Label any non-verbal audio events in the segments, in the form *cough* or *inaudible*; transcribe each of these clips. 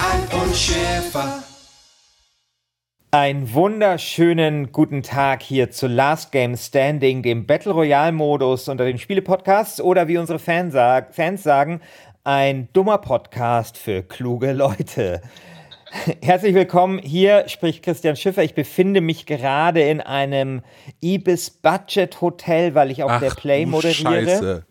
Alf und Schäfer. Einen wunderschönen guten Tag hier zu Last Game Standing, dem Battle Royale Modus unter den Spielepodcasts oder wie unsere Fans, sag, Fans sagen, ein dummer Podcast für kluge Leute. *laughs* Herzlich willkommen. Hier spricht Christian Schiffer. Ich befinde mich gerade in einem Ibis Budget Hotel, weil ich auf Ach, der Play du moderiere. Scheiße.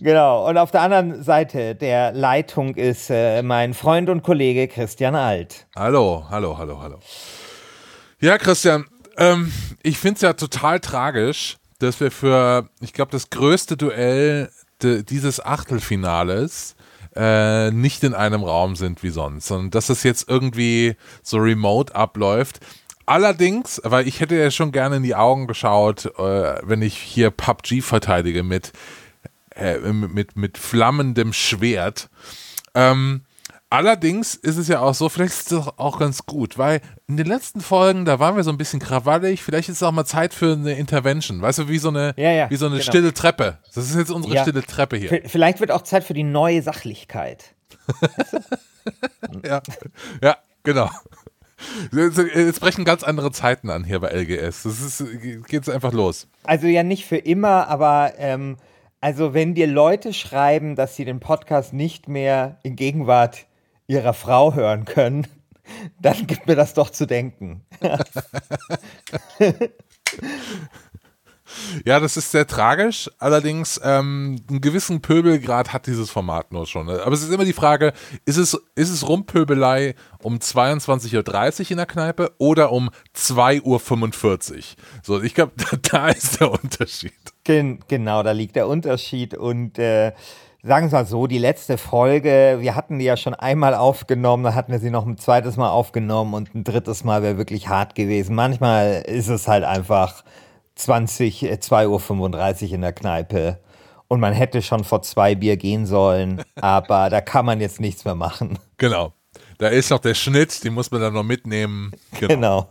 Genau. Und auf der anderen Seite der Leitung ist äh, mein Freund und Kollege Christian Alt. Hallo, hallo, hallo, hallo. Ja, Christian, ähm, ich finde es ja total tragisch, dass wir für, ich glaube, das größte Duell de, dieses Achtelfinales äh, nicht in einem Raum sind wie sonst, sondern dass es jetzt irgendwie so remote abläuft. Allerdings, weil ich hätte ja schon gerne in die Augen geschaut, äh, wenn ich hier PUBG verteidige mit, äh, mit, mit flammendem Schwert. Ähm, allerdings ist es ja auch so, vielleicht ist es auch ganz gut, weil in den letzten Folgen, da waren wir so ein bisschen krawallig, vielleicht ist es auch mal Zeit für eine Intervention, weißt du, wie so eine, Ja, ja, wie so eine genau. stille Treppe. Das ist jetzt unsere Ja. stille Treppe hier. V vielleicht wird auch Zeit für die neue Sachlichkeit. *laughs* Ja, ja genau. Jetzt brechen ganz andere Zeiten an hier bei LGS. Das ist, einfach los. Also ja nicht für immer, aber ähm, also wenn dir Leute schreiben, dass sie den Podcast nicht mehr in Gegenwart ihrer Frau hören können, *laughs* dann gibt mir das doch zu denken. *laughs* Ja, das ist sehr tragisch. Allerdings, ähm, einen gewissen Pöbelgrad hat dieses Format nur schon. Aber es ist immer die Frage, ist es, ist es Rumpöbelei um 22.30 Uhr in der Kneipe oder um 2.45 Uhr? So, ich glaube, *laughs* da, da ist der Unterschied. Gen genau, da liegt der Unterschied. Und äh, sagen wir mal so, die letzte Folge, wir hatten die ja schon einmal aufgenommen, dann hatten wir sie noch ein zweites Mal aufgenommen und ein drittes Mal wäre wirklich hart gewesen. Manchmal ist es halt einfach 20, äh, 2.35 Uhr in der Kneipe. Und man hätte schon vor zwei Bier gehen sollen, *laughs* aber da kann man jetzt nichts mehr machen. Genau. Da ist noch der Schnitt, den muss man dann noch mitnehmen. *laughs* Genau.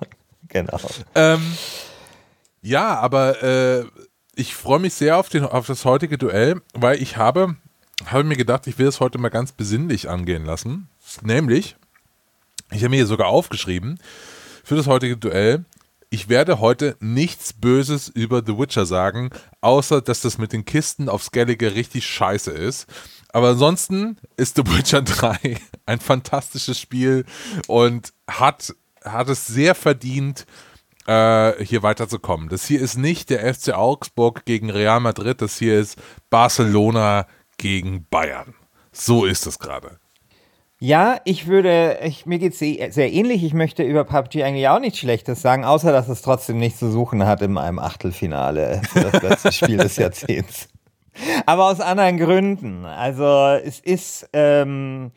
Genau, genau. Ähm, ja, aber äh, ich freue mich sehr auf, den, auf das heutige Duell, weil ich habe, habe mir gedacht, ich will es heute mal ganz besinnlich angehen lassen. Nämlich, ich habe mir hier sogar aufgeschrieben, für das heutige Duell, ich werde heute nichts Böses über The Witcher sagen, außer dass das mit den Kisten auf Skellige richtig scheiße ist. Aber ansonsten ist The Witcher *laughs* 3 ein fantastisches Spiel und hat, hat es sehr verdient, äh, hier weiterzukommen. Das hier ist nicht der FC Augsburg gegen Real Madrid, das hier ist Barcelona gegen Bayern. So ist es gerade. Ja, ich würde, ich, mir geht es sehr ähnlich. Ich möchte über PUBG eigentlich auch nichts Schlechtes sagen, außer dass es trotzdem nichts zu suchen hat in einem Achtelfinale für das letzte *laughs* Spiel des Jahrzehnts. Aber aus anderen Gründen. Also es ist ähm,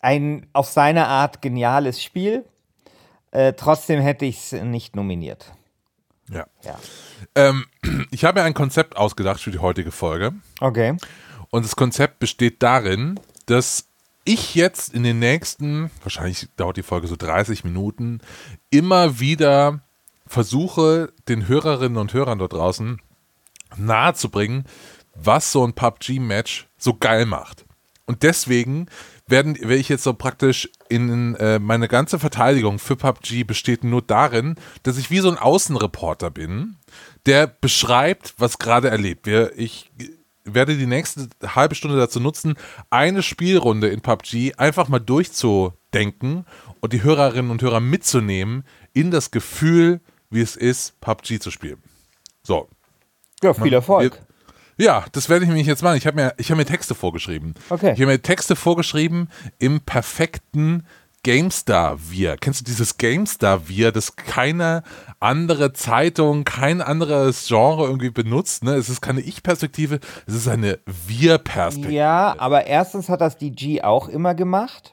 ein auf seine Art geniales Spiel. Äh, trotzdem hätte ich es nicht nominiert. Ja. Ja. Ähm, *clears throat* ich habe mir ein Konzept ausgedacht für die heutige Folge. Okay. Und das Konzept besteht darin, dass ich jetzt in den nächsten, wahrscheinlich dauert die Folge so 30 Minuten, immer wieder versuche, den Hörerinnen und Hörern dort draußen nahezubringen, was so ein PUBG-Match so geil macht. Und deswegen werden, werde ich jetzt so praktisch in äh, meine ganze Verteidigung für PUBG besteht nur darin, dass ich wie so ein Außenreporter bin, der beschreibt, was gerade erlebt. Wir, ich werde die nächste halbe Stunde dazu nutzen, eine Spielrunde in PUBG einfach mal durchzudenken und die Hörerinnen und Hörer mitzunehmen in das Gefühl, wie es ist, PUBG zu spielen. So. Ja, viel Erfolg. Ja, das werde ich nämlich jetzt machen. Ich habe mir, hab mir Texte vorgeschrieben. Okay. Ich habe mir Texte vorgeschrieben im perfekten GameStar-Wir. Kennst du dieses GameStar-Wir, das keine andere Zeitung, kein anderes Genre irgendwie benutzt? Ne? Es ist keine Ich-Perspektive, es ist eine Wir-Perspektive. Ja, aber erstens hat das die G auch immer gemacht.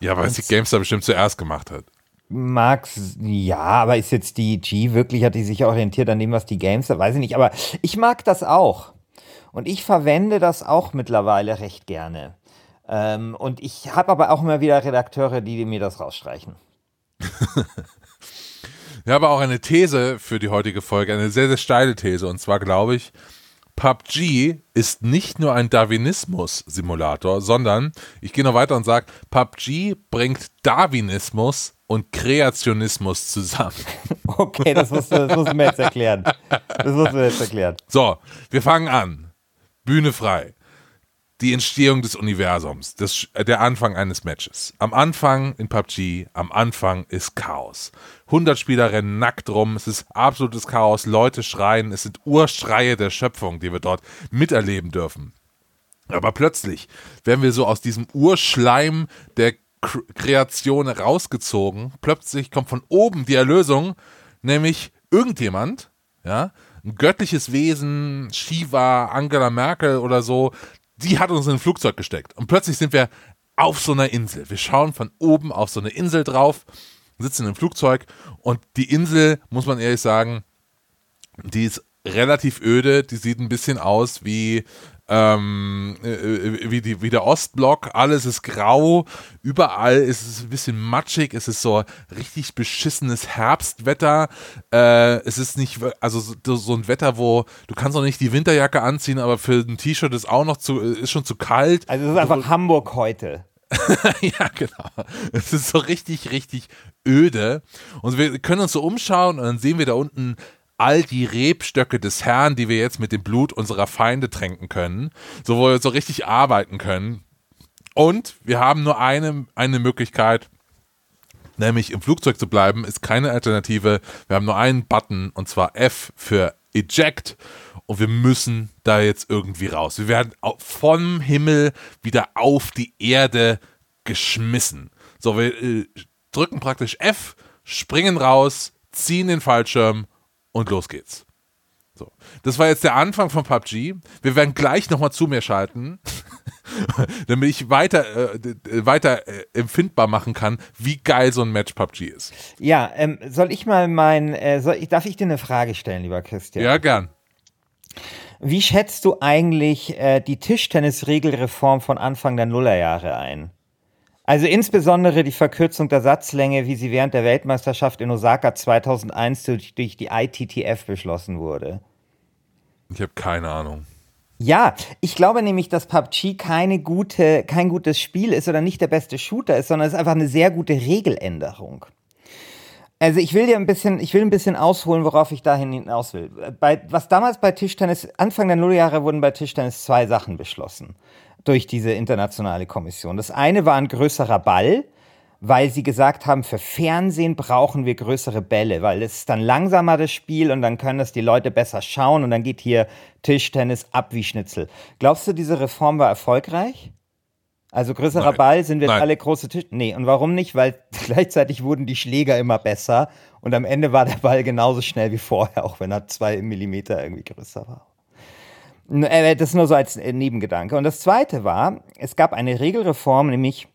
Ja, weil es die GameStar bestimmt zuerst gemacht hat. Max, ja, aber ist jetzt die G wirklich, hat die sich orientiert an dem, was die GameStar, weiß ich nicht, aber ich mag das auch. Und ich verwende das auch mittlerweile recht gerne. Ähm, und ich habe aber auch immer wieder Redakteure, die mir das rausstreichen. *laughs* Ich habe auch eine These für die heutige Folge, eine sehr, sehr steile These. Und zwar glaube ich, PUBG ist nicht nur ein Darwinismus-Simulator, sondern ich gehe noch weiter und sage, PUBG bringt Darwinismus und Kreationismus zusammen. *laughs* Okay, das musst, du, das musst du mir jetzt erklären. Das musst du mir jetzt erklären. So, wir fangen an. Bühne frei. Die Entstehung des Universums, das, der Anfang eines Matches. Am Anfang in PUBG, am Anfang ist Chaos. 100 Spieler rennen nackt rum, es ist absolutes Chaos, Leute schreien, es sind Urschreie der Schöpfung, die wir dort miterleben dürfen. Aber plötzlich werden wir so aus diesem Urschleim der Kreation rausgezogen. Plötzlich kommt von oben die Erlösung, nämlich irgendjemand, ja, ein göttliches Wesen, Shiva, Angela Merkel oder so, die hat uns in ein Flugzeug gesteckt. Und plötzlich sind wir auf so einer Insel. Wir schauen von oben auf so eine Insel drauf, sitzen im Flugzeug und die Insel, muss man ehrlich sagen, die ist relativ öde, die sieht ein bisschen aus wie ähm, äh, äh, wie, die, wie der Ostblock, alles ist grau, überall ist es ein bisschen matschig, es ist so richtig beschissenes Herbstwetter, äh, es ist nicht, also so, so, ein Wetter, wo du kannst auch nicht die Winterjacke anziehen, aber für ein T-Shirt ist auch noch zu, ist schon zu kalt. Also es ist einfach also, Hamburg heute. *laughs* ja, genau. Es ist so richtig, richtig öde. Und wir können uns so umschauen und dann sehen wir da unten all die Rebstöcke des Herrn, die wir jetzt mit dem Blut unserer Feinde tränken können, so wo wir so richtig arbeiten können. Und wir haben nur eine, eine Möglichkeit, nämlich im Flugzeug zu bleiben, ist keine Alternative. Wir haben nur einen Button und zwar F für Eject und wir müssen da jetzt irgendwie raus. Wir werden vom Himmel wieder auf die Erde geschmissen. So, wir äh, drücken praktisch F, springen raus, ziehen den Fallschirm und los geht's. So. Das war jetzt der Anfang von PUBG. Wir werden gleich nochmal zu mir schalten, *laughs* damit ich weiter, äh, weiter äh, empfindbar machen kann, wie geil so ein Match PUBG ist. Ja, ähm, soll ich mal mein, äh, soll ich, darf ich dir eine Frage stellen, lieber Christian? Ja, gern. Wie schätzt du eigentlich äh, die Tischtennis-Regelreform von Anfang der Nullerjahre ein? Also insbesondere die Verkürzung der Satzlänge, wie sie während der Weltmeisterschaft in Osaka 2001 durch, durch die ITTF beschlossen wurde. Ich habe keine Ahnung. Ja, ich glaube nämlich, dass PUBG keine gute, kein gutes Spiel ist oder nicht der beste Shooter ist, sondern es ist einfach eine sehr gute Regeländerung. Also ich will dir ein bisschen, ich will ein bisschen ausholen, worauf ich dahin hinaus will. Bei, was damals bei Tischtennis, Anfang der Nulljahre wurden bei Tischtennis zwei Sachen beschlossen durch diese internationale Kommission. Das eine war ein größerer Ball, weil sie gesagt haben, für Fernsehen brauchen wir größere Bälle, weil es ist dann langsamer das Spiel und dann können das die Leute besser schauen und dann geht hier Tischtennis ab wie Schnitzel. Glaubst du, diese Reform war erfolgreich? Also größerer Nein. Ball sind wir alle große Tisch. Nee, und warum nicht? Weil *laughs* gleichzeitig wurden die Schläger immer besser und am Ende war der Ball genauso schnell wie vorher, auch wenn er zwei Millimeter irgendwie größer war. Äh, das nur so als äh, Nebengedanke. Und das zweite war, es gab eine Regelreform, nämlich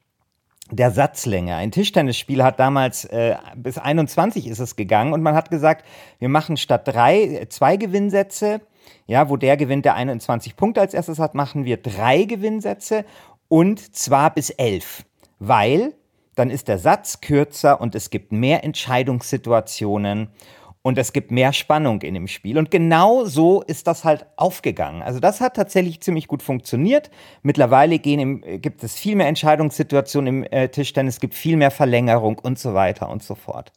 der Satzlänge. Ein Tischtennisspiel hat damals äh, bis 21 ist es gegangen und man hat gesagt, wir machen statt drei äh, zwei Gewinnsätze, ja, wo der gewinnt, der 21 Punkte als erstes hat, machen wir drei Gewinnsätze und zwar bis elf, weil dann ist der Satz kürzer und es gibt mehr Entscheidungssituationen und es gibt mehr Spannung in dem Spiel. Und genau so ist das halt aufgegangen. Also das hat tatsächlich ziemlich gut funktioniert. Mittlerweile gehen im, gibt es viel mehr Entscheidungssituationen im äh, Tischtennis, es gibt viel mehr Verlängerung und so weiter und so fort.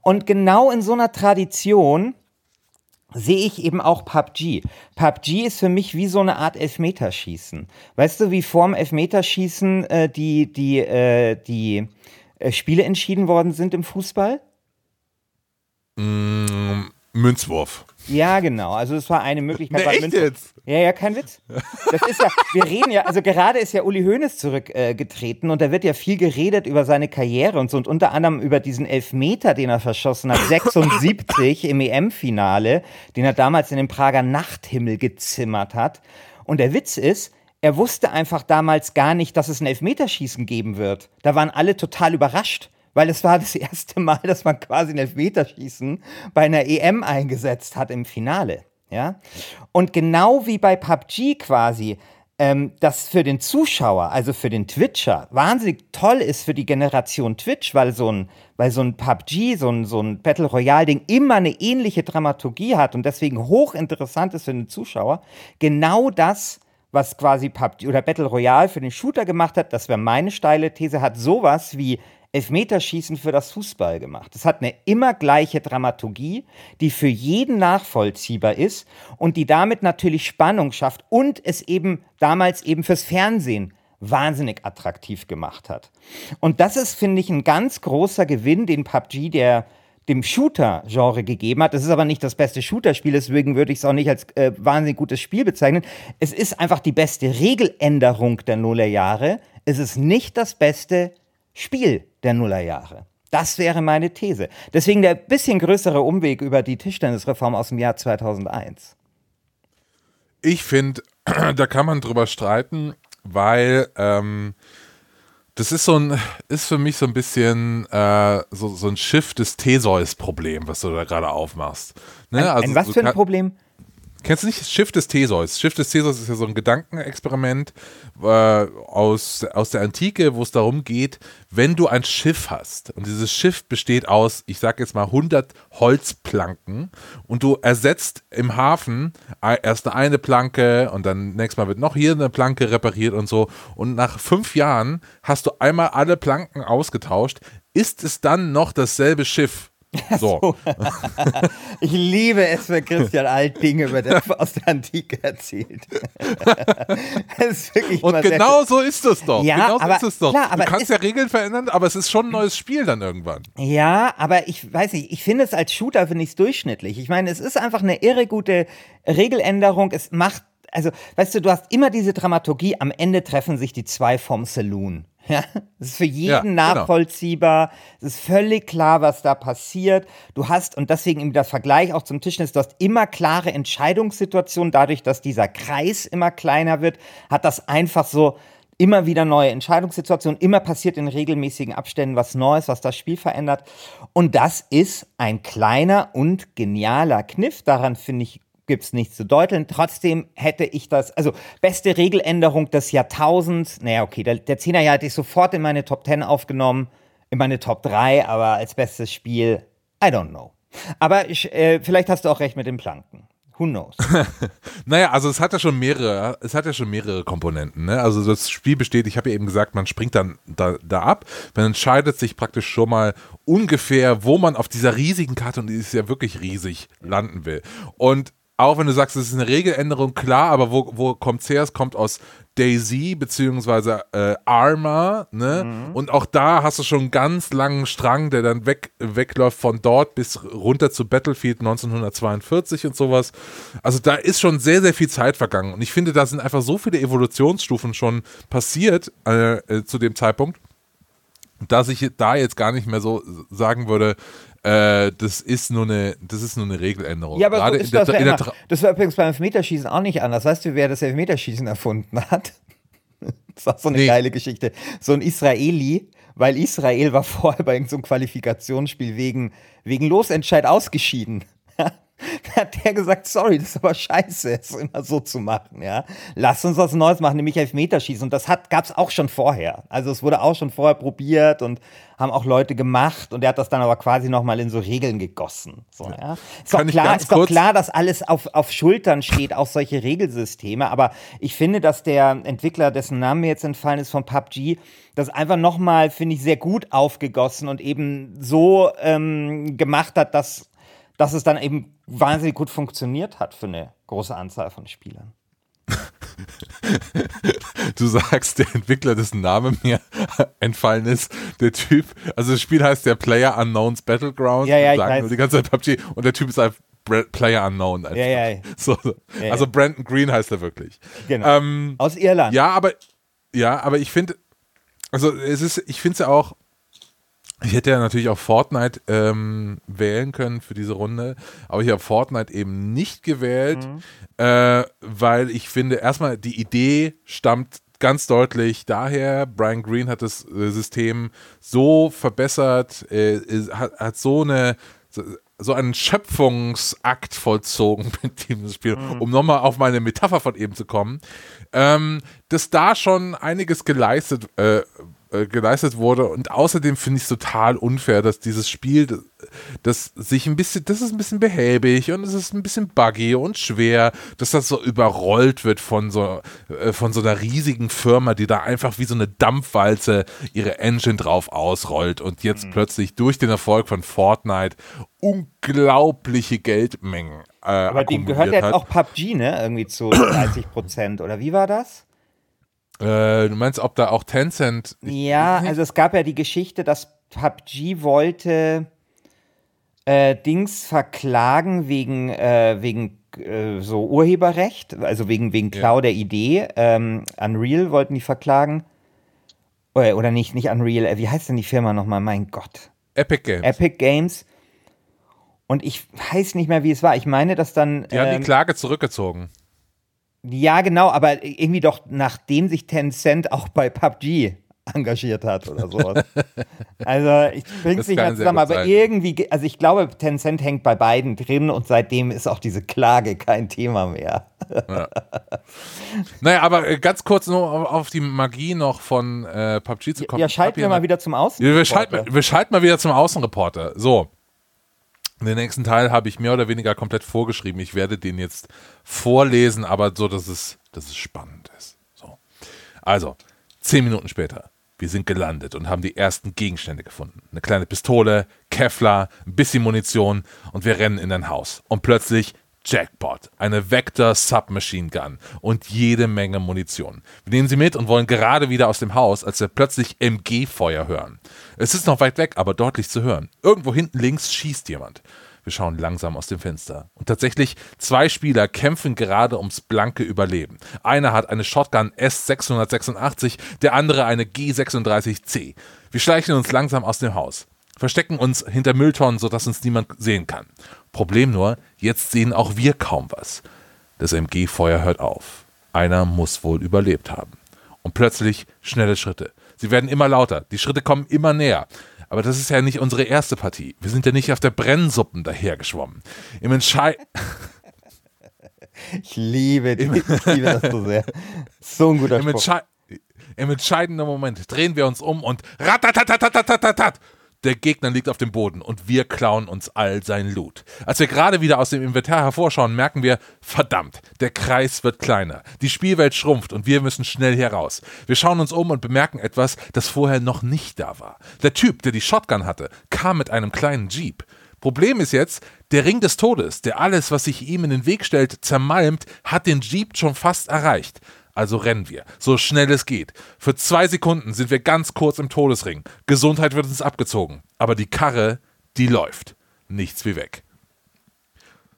Und genau in so einer Tradition sehe ich eben auch PUBG. PUBG ist für mich wie so eine Art Elfmeterschießen. Weißt du, wie vorm Elfmeterschießen äh, die, die, äh, die äh, Spiele entschieden worden sind im Fußball? Mm, Münzwurf. Ja, genau. Also es war eine Möglichkeit. Nee, echt jetzt? Ja, ja, kein Witz. Das ist ja, wir reden ja, also gerade ist ja Uli Hoeneß zurückgetreten äh, und da wird ja viel geredet über seine Karriere und so und unter anderem über diesen Elfmeter, den er verschossen hat, 76 im EM-Finale, den er damals in den Prager Nachthimmel gezimmert hat. Und der Witz ist, er wusste einfach damals gar nicht, dass es ein Elfmeterschießen geben wird. Da waren alle total überrascht weil es war das *laughs* erste Mal, dass man quasi ein Elfmeterschießen bei einer EM eingesetzt hat im Finale. Ja? Und genau wie bei PUBG quasi, ähm, das für den Zuschauer, also für den Twitcher, wahnsinnig toll ist für die Generation Twitch, weil so ein, weil so ein PUBG, so ein, so ein Battle Royale-Ding immer eine ähnliche Dramaturgie hat und deswegen hochinteressant ist für den Zuschauer. Genau das was quasi PUBG oder Battle Royale für den Shooter gemacht hat, das wäre meine steile These, hat sowas wie Elfmeterschießen für das Fußball gemacht. Es hat eine immer gleiche Dramaturgie, die für jeden nachvollziehbar ist und die damit natürlich Spannung schafft und es eben damals eben fürs Fernsehen wahnsinnig attraktiv gemacht hat. Und das ist, finde ich, ein ganz großer Gewinn, den PUBG der dem Shooter-Genre gegeben hat. Das ist aber nicht das beste Shooter-Spiel, deswegen würde ich es auch nicht als äh, wahnsinnig gutes Spiel bezeichnen. Es ist einfach die beste Regeländerung der Nullerjahre. Es ist nicht das beste Spiel der Nullerjahre. Das wäre meine These. Deswegen der bisschen größere Umweg über die Tischtennisreform aus dem Jahr 2001. Ich finde, *clears throat* da kann man drüber streiten, weil ähm, das ist so ein, ist für mich so ein bisschen äh, so, so ein Schiff des Theseus-Problem, was du da gerade aufmachst. Ne? Ein, also, ein was für ein Problem? Kennst du nicht das Schiff des Theseus? Schiff des Theseus ist ja so ein Gedankenexperiment äh, aus, aus der Antike, wo es darum geht, wenn du ein Schiff hast und dieses Schiff besteht aus, ich sag jetzt mal 100 Holzplanken und du ersetzt im Hafen erst eine Planke und dann nächstes Mal wird noch hier eine Planke repariert und so und nach fünf Jahren hast du einmal alle Planken ausgetauscht, ist es dann noch dasselbe Schiff? *laughs* So. ich liebe es, wenn Christian Alt Dinge über der, *laughs* aus der Antike erzählt. *laughs* Und genau so ist es doch. Ja, genau so aber, ist es doch. Klar, du kannst ja Regeln verändern, aber es ist schon ein neues Spiel dann irgendwann. Ja, aber ich weiß nicht, ich finde es als Shooter finde ich es durchschnittlich. Ich meine, es ist einfach eine irre gute Regeländerung. Es macht also, weißt du, du hast immer diese Dramaturgie, am Ende treffen sich die zwei vom Saloon. *laughs* Ja, es ist für jeden ja, genau. nachvollziehbar. Es ist völlig klar, was da passiert. Du hast, und deswegen im Vergleich auch zum Tischtennis, du hast immer klare Entscheidungssituationen. Dadurch, dass dieser Kreis immer kleiner wird, hat das einfach so immer wieder neue Entscheidungssituationen. Immer passiert in regelmäßigen Abständen was Neues, was das Spiel verändert. Und das ist ein kleiner und genialer Kniff. Daran finde ich gibt es nichts zu deuteln. Trotzdem hätte ich das, also beste Regeländerung des Jahrtausends, naja, okay, der, der 10er Jahr hätte ich sofort in meine Top 10 aufgenommen, in meine Top 3, aber als bestes Spiel, I don't know. Aber ich, äh, vielleicht hast du auch recht mit den Planken. Who knows? *laughs* naja, also es hat ja schon mehrere, es hat ja schon mehrere Komponenten. Ne? Also das Spiel besteht, ich habe ja eben gesagt, man springt dann da, da ab, man entscheidet sich praktisch schon mal ungefähr, wo man auf dieser riesigen Karte, und die ist ja wirklich riesig, landen will. Und auch wenn du sagst, es ist eine Regeländerung, klar, aber wo, wo kommt es her? Es kommt aus Daisy beziehungsweise äh, Arma, ne? Mhm. Und auch da hast du schon einen ganz langen Strang, der dann weg, wegläuft von dort bis runter zu Battlefield 1942 und sowas. Also da ist schon sehr, sehr viel Zeit vergangen. Und ich finde, da sind einfach so viele Evolutionsstufen schon passiert äh, äh, zu dem Zeitpunkt, dass ich da jetzt gar nicht mehr so sagen würde, äh, das ist nur eine, das ist nur eine Regeländerung. Ja, aber Gerade so das, der, der, das war übrigens beim Elfmeterschießen auch nicht anders. Weißt du, wer das Elfmeterschießen erfunden hat? *laughs* Das war so eine nee. geile Geschichte. So ein Israeli, weil Israel war vorher bei irgendeinem so Qualifikationsspiel wegen, wegen Losentscheid ausgeschieden. *laughs* Hat der gesagt, sorry, das ist aber scheiße, es immer so zu machen, ja. Lass uns was Neues machen, nämlich Elfmeterschießen. Und das gab es auch schon vorher. Also es wurde auch schon vorher probiert und haben auch Leute gemacht und er hat das dann aber quasi nochmal in so Regeln gegossen. So, ja. Ist, doch klar, ist doch klar, dass alles auf, auf Schultern steht, auch solche Regelsysteme. Aber ich finde, dass der Entwickler, dessen Name mir jetzt entfallen ist, von PUBG, das einfach nochmal, finde ich, sehr gut aufgegossen und eben so ähm, gemacht hat, dass dass es dann eben wahnsinnig gut funktioniert hat für eine große Anzahl von Spielern. *laughs* du sagst, der Entwickler, dessen Name mir *laughs* entfallen ist, der Typ, also das Spiel heißt der Player Unknowns Battlegrounds. Ja, ja, sagen nur die ganze Zeit PUBG und der Typ ist einfach Player Unknown. Einfach. Ja, ja. So, so. Ja, also ja. Brandon Green heißt er wirklich. Genau. Ähm, Aus Irland. ja, aber ja, aber ich finde, also es ist, ich finde es ja auch, ich hätte ja natürlich auch Fortnite ähm, wählen können für diese Runde, aber ich habe Fortnite eben nicht gewählt, äh, weil ich finde, erstmal die Idee stammt ganz deutlich daher, Brian Green hat das äh, System so verbessert, äh, hat, hat so eine so, einen Schöpfungsakt vollzogen *laughs* mit diesem Spiel, um nochmal auf meine Metapher von eben zu kommen, ähm, dass da schon einiges geleistet, äh, äh, geleistet wurde und außerdem finde ich es total unfair, dass dieses Spiel, das, das sich ein bisschen, das ist ein bisschen behäbig und es ist ein bisschen buggy und schwer, dass das so überrollt wird von so, äh, von so einer riesigen Firma, die da einfach wie so eine Dampfwalze ihre Engine drauf ausrollt und jetzt plötzlich durch den Erfolg von Fortnite unglaubliche Geldmengen äh, aber dem gehört hat. auch PUBG, ne? Irgendwie zu 30 Prozent. Oder wie war das? Äh, du meinst, ob da auch Tencent Ja, also es gab ja die Geschichte, dass PUBG wollte äh, Dings verklagen wegen, äh, wegen äh, so Urheberrecht, also wegen, wegen Klau der Idee. Ähm, Unreal wollten die verklagen. Oder, oder nicht, nicht Unreal, äh, wie heißt denn die Firma nochmal? Mein Gott. Epic Games. Epic Games. Und ich weiß nicht mehr, wie es war. Ich meine, dass dann. Die haben ähm, die Klage zurückgezogen. Ja, genau, aber irgendwie doch nachdem sich Tencent auch bei PUBG engagiert hat oder sowas. *laughs* also ich bring's Das nicht mehr zusammen, aber sein. irgendwie, ge- also ich glaube, Tencent hängt bei beiden drin und seitdem ist auch diese Klage kein Thema mehr. Naja, aber äh, ganz kurz nur auf, die Magie noch von äh, PUBG zu kommen. Ja, schalten wir mal wieder zum Außen. Ja, wir, schalten, wir schalten mal wieder zum Außenreporter. So. Den nächsten Teil habe ich mehr oder weniger komplett vorgeschrieben. Ich werde den jetzt vorlesen, aber so, dass es, dass es spannend ist. So. Also, zehn Minuten später. Wir sind gelandet und haben die ersten Gegenstände gefunden. Eine kleine Pistole, Kevlar, ein bisschen Munition und wir rennen in ein Haus. Und plötzlich Jackpot, eine Vector Submachine Gun und jede Menge Munition. Wir nehmen sie mit und wollen gerade wieder aus dem Haus, als wir plötzlich MG-Feuer hören. Es ist noch weit weg, aber deutlich zu hören. Irgendwo hinten links schießt jemand. Wir schauen langsam aus dem Fenster. Und tatsächlich, zwei Spieler kämpfen gerade ums blanke Überleben. Einer hat eine Shotgun S686, der andere eine G36C. Wir schleichen uns langsam aus dem Haus. Verstecken uns hinter Mülltonnen, sodass uns niemand sehen kann. Problem nur, jetzt sehen auch wir kaum was. Das MG-Feuer hört auf. Einer muss wohl überlebt haben. Und plötzlich schnelle Schritte. Sie werden immer lauter. Die Schritte kommen immer näher. Aber das ist ja nicht unsere erste Partie. Wir sind ja nicht auf der Brennsuppen dahergeschwommen. Im Entscheid *laughs* Ich liebe, die- ich liebe das so sehr. So ein guter Im, Spruch. Im entscheidenden Moment drehen wir uns um und ratatatatatatat. Der Gegner liegt auf dem Boden und wir klauen uns all sein Loot. Als wir gerade wieder aus dem Inventar hervorschauen, merken wir, verdammt, der Kreis wird kleiner. Die Spielwelt schrumpft und wir müssen schnell heraus. Wir schauen uns um und bemerken etwas, das vorher noch nicht da war. Der Typ, der die Shotgun hatte, kam mit einem kleinen Jeep. Problem ist jetzt, der Ring des Todes, der alles, was sich ihm in den Weg stellt, zermalmt, hat den Jeep schon fast erreicht. Also rennen wir, so schnell es geht. Für zwei Sekunden sind wir ganz kurz im Todesring. Gesundheit wird uns abgezogen. Aber die Karre, die läuft. Nichts wie weg.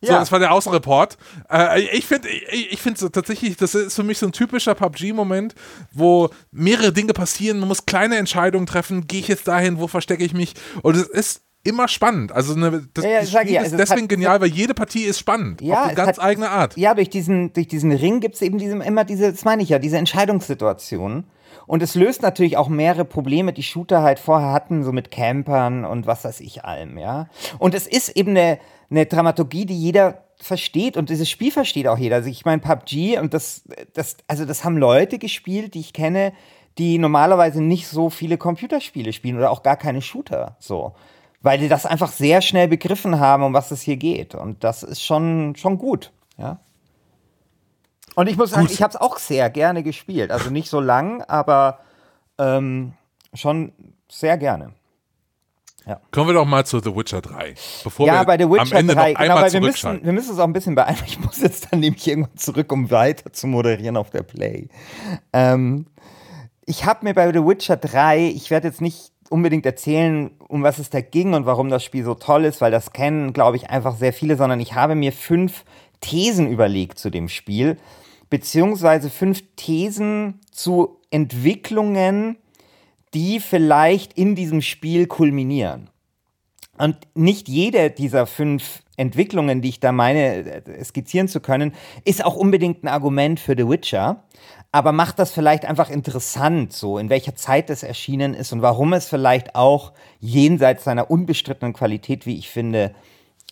So, Ja. das war der Außenreport. Äh, ich finde ich, ich find so tatsächlich, das ist für mich so ein typischer PUBG-Moment, wo mehrere Dinge passieren. Man muss kleine Entscheidungen treffen. Gehe ich jetzt dahin? Wo verstecke ich mich? Und es ist immer spannend. Also eine, das, Ja, ja, ja, ist also es deswegen hat- genial, weil jede Partie ist spannend. Ja, auf eine ganz hat- eigene Art. Ja, durch diesen, durch diesen Ring gibt es eben diesem, immer diese, das meine ich ja, diese Entscheidungssituationen. Und es löst natürlich auch mehrere Probleme, die Shooter halt vorher hatten, so mit Campern und was weiß ich allem, ja. Und es ist eben eine, eine Dramaturgie, die jeder versteht und dieses Spiel versteht auch jeder. Also ich meine PUBG und das, das, also das haben Leute gespielt, die ich kenne, die normalerweise nicht so viele Computerspiele spielen oder auch gar keine Shooter, so. Weil die das einfach sehr schnell begriffen haben, um was es hier geht. Und das ist schon, schon gut, ja. Und ich muss sagen, Gut. ich habe es auch sehr gerne gespielt. Also nicht so lang, aber ähm, schon sehr gerne. Ja. Kommen wir doch mal zu The Witcher 3. Bevor ja, wir bei The Witcher am Ende 3, noch einmal genau, wir müssen, wir müssen es auch ein bisschen beeilen. Ich muss jetzt dann nämlich irgendwann zurück, um weiter zu moderieren auf der Play. Ähm, ich habe mir bei The Witcher 3, ich werde jetzt nicht unbedingt erzählen, um was es da ging und warum das Spiel so toll ist, weil das kennen, glaube ich, einfach sehr viele, sondern ich habe mir fünf Thesen überlegt zu dem Spiel, beziehungsweise fünf Thesen zu Entwicklungen, die vielleicht in diesem Spiel kulminieren. Und nicht jede dieser fünf Entwicklungen, die ich da meine, äh, skizzieren zu können, ist auch unbedingt ein Argument für The Witcher, aber macht das vielleicht einfach interessant, so in welcher Zeit es erschienen ist und warum es vielleicht auch jenseits seiner unbestrittenen Qualität, wie ich finde,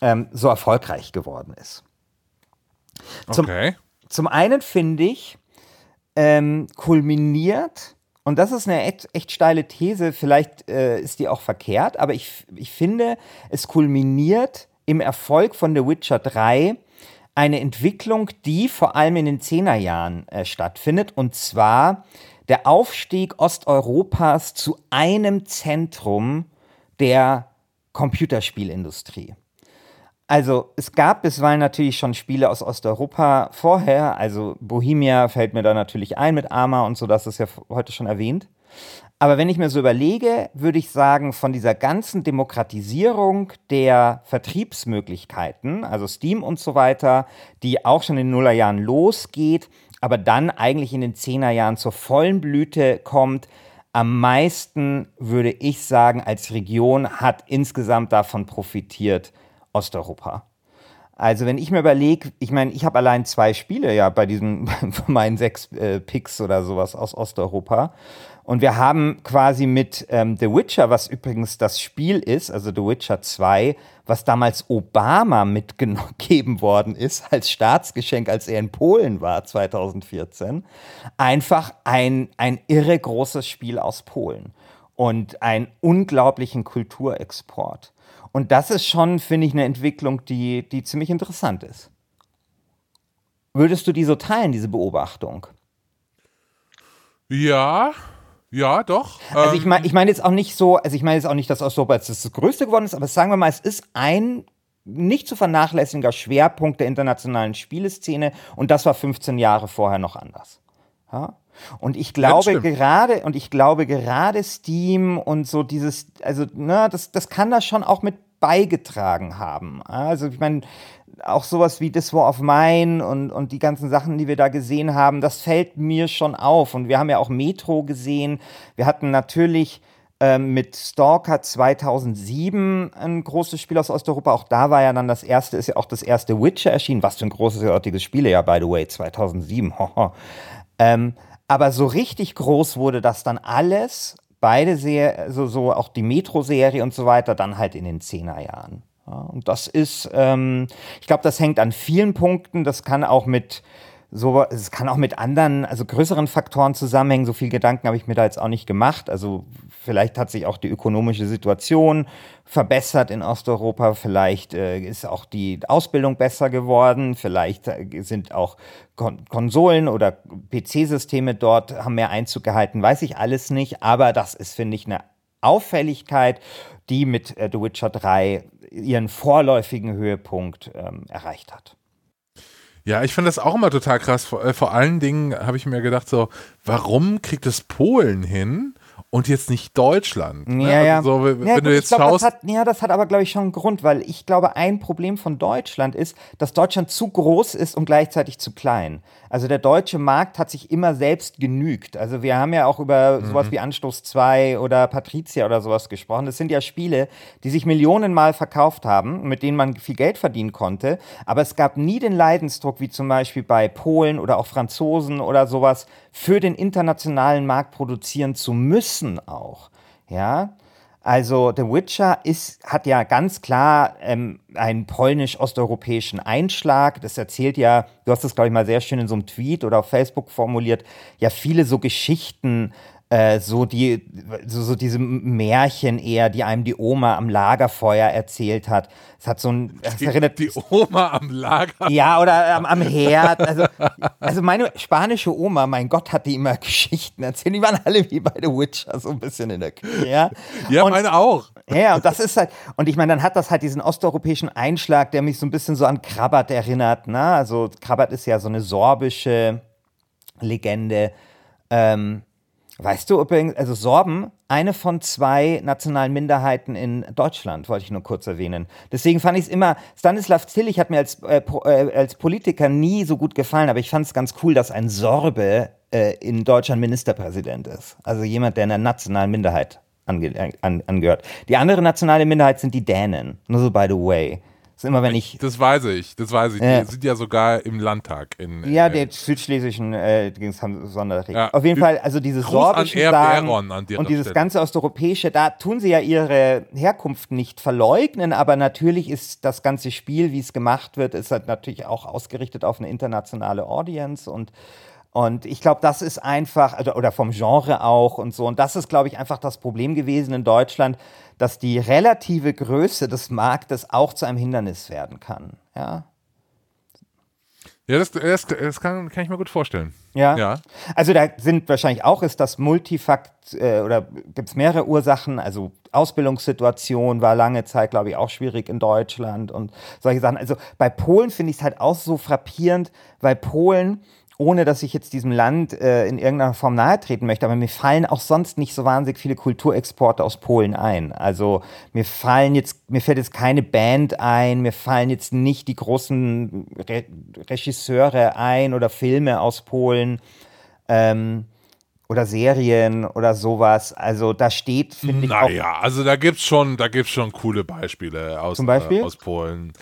ähm, so erfolgreich geworden ist. Zum, okay. Zum einen finde ich, ähm, kulminiert, und das ist eine echt, echt steile These, vielleicht äh, ist die auch verkehrt, aber ich, ich finde, es kulminiert im Erfolg von The Witcher 3 eine Entwicklung, die vor allem in den Zehnerjahren äh, stattfindet, und zwar der Aufstieg Osteuropas zu einem Zentrum der Computerspielindustrie. Also es gab bisweilen natürlich schon Spiele aus Osteuropa vorher, also Bohemia fällt mir da natürlich ein mit Arma und so, das ist ja heute schon erwähnt. Aber wenn ich mir so überlege, würde ich sagen, von dieser ganzen Demokratisierung der Vertriebsmöglichkeiten, also Steam und so weiter, die auch schon in den Nullerjahren losgeht, aber dann eigentlich in den Zehnerjahren zur vollen Blüte kommt, am meisten würde ich sagen, als Region hat insgesamt davon profitiert Osteuropa. Also wenn ich mir überlege, ich meine, ich habe allein zwei Spiele ja bei diesen von *laughs* meinen sechs äh, Picks oder sowas aus Osteuropa. Und wir haben quasi mit ähm, The Witcher, was übrigens das Spiel ist, also The Witcher 2, was damals Obama mitgegeben *laughs* worden ist als Staatsgeschenk, als er in Polen war 2014, einfach ein, ein irre großes Spiel aus Polen und einen unglaublichen Kulturexport. Und das ist schon, finde ich, eine Entwicklung, die, die ziemlich interessant ist. Würdest du die so teilen, diese Beobachtung? Ja, ja, doch. Also ich meine ich mein jetzt auch nicht so, also ich meine jetzt auch nicht, dass Osteuropa jetzt das Größte geworden ist, aber sagen wir mal, es ist ein nicht zu vernachlässigender Schwerpunkt der internationalen Spieleszene und das war 15 Jahre vorher noch anders. Ja? Und ich glaube gerade, und ich glaube gerade Steam und so dieses, also, ne, das, das kann da schon auch mit beigetragen haben. Also, ich meine, auch sowas wie This War of Mine und, und die ganzen Sachen, die wir da gesehen haben, das fällt mir schon auf. Und wir haben ja auch Metro gesehen. Wir hatten natürlich ähm, mit Stalker 2007 ein großes Spiel aus Osteuropa. Auch da war ja dann das erste, ist ja auch das erste Witcher erschienen. Was für ein großes, Spiel, ja, by the way, 2007. *laughs* ähm, aber so richtig groß wurde das dann alles, beide sehr, also so auch die Metro-Serie und so weiter, dann halt in den Zehnerjahren. Ja, und das ist, ähm, ich glaube, das hängt an vielen Punkten. Das kann auch mit so, es kann auch mit anderen, also größeren Faktoren zusammenhängen. So viel Gedanken habe ich mir da jetzt auch nicht gemacht. Also vielleicht hat sich auch die ökonomische Situation verbessert in Osteuropa. Vielleicht äh, ist auch die Ausbildung besser geworden. Vielleicht äh, sind auch Kon Konsolen oder PC-Systeme dort haben mehr Einzug gehalten. Weiß ich alles nicht. Aber das ist, finde ich, eine Auffälligkeit, die mit äh, The Witcher 3 ihren vorläufigen Höhepunkt ähm, erreicht hat. Ja, ich finde das auch immer total krass. Vor, äh, vor allen Dingen habe ich mir gedacht, so, warum kriegt es Polen hin? und jetzt nicht Deutschland. Ne? Ja, ja. Also so, wenn ja, gut, du jetzt glaub, schaust. Das hat, ja, das hat aber, glaube ich, schon einen Grund, weil ich glaube, ein Problem von Deutschland ist, dass Deutschland zu groß ist und gleichzeitig zu klein. Also der deutsche Markt hat sich immer selbst genügt. Also wir haben ja auch über mhm. sowas wie Anstoß 2 oder Patricia oder sowas gesprochen. Das sind ja Spiele, die sich Millionenmal verkauft haben, mit denen man viel Geld verdienen konnte. Aber es gab nie den Leidensdruck, wie zum Beispiel bei Polen oder auch Franzosen oder sowas, für den internationalen Markt produzieren zu müssen auch. Ja, also The Witcher ist, hat ja ganz klar ähm, einen polnisch-osteuropäischen Einschlag. Das erzählt ja, du hast das, glaube ich, mal sehr schön in so einem Tweet oder auf Facebook formuliert, ja viele so Geschichten äh, so die, so, so diese Märchen eher, die einem die Oma am Lagerfeuer erzählt hat. Es hat so ein, es Die, erinnert, die Oma am Lager. ja, oder am, am Herd. Also, also meine spanische Oma, mein Gott, hat die immer Geschichten erzählt. Die waren alle wie bei The Witcher, so ein bisschen in der Küche. Ja, Ja, Und- meine auch. ja, und das ist halt, und ich meine, dann hat das halt diesen osteuropäischen Einschlag, der mich so ein bisschen so an Krabbert erinnert. Ne? Also Krabbert ist ja so eine sorbische Legende. Ähm, weißt du übrigens, also Sorben, eine von zwei nationalen Minderheiten in Deutschland, wollte ich nur kurz erwähnen. Deswegen fand ich es immer, Stanislav Tillich hat mir als, äh, äh, als Politiker nie so gut gefallen, aber ich fand es ganz cool, dass ein Sorbe äh, in Deutschland Ministerpräsident ist. Also jemand, der einer nationalen Minderheit ange an angehört. Die andere nationale Minderheit sind die Dänen. Nur so by the way. Ist immer, wenn ich. Das weiß ich, das weiß ich. Ja. Die sind ja sogar im Landtag. In, Ja, äh, der südschlesischen äh, Sonderrecht. Ja. Auf jeden Fall, also diese Gruß sorbischen an Air Sagen und dieses Stelle. ganze osteuropäische, da tun sie ja ihre Herkunft nicht verleugnen, aber natürlich ist das ganze Spiel, wie es gemacht wird, ist halt natürlich auch ausgerichtet auf eine internationale Audience und und ich glaube, das ist einfach, also, oder vom Genre auch und so. Und das ist, glaube ich, einfach das Problem gewesen in Deutschland, dass die relative Größe des Marktes auch zu einem Hindernis werden kann. Ja. ja, das, das, das kann, kann ich mir gut vorstellen. Ja. Ja. Also da sind wahrscheinlich auch, ist das Multifakt äh, oder gibt es mehrere Ursachen. Also Ausbildungssituation war lange Zeit, glaube ich, auch schwierig in Deutschland und solche Sachen. Also bei Polen finde ich es halt auch so frappierend, weil Polen, ohne dass ich jetzt diesem Land äh, in irgendeiner Form nahe treten möchte, aber mir fallen auch sonst nicht so wahnsinnig viele Kulturexporte aus Polen ein. Also mir fallen jetzt, mir fällt jetzt keine Band ein, mir fallen jetzt nicht die großen Re Regisseure ein oder Filme aus Polen ähm, oder Serien oder sowas. Also da steht, finde ich, auch Naja, also da gibt's schon, da gibt's schon coole Beispiele aus, Zum Beispiel? Äh, aus Polen.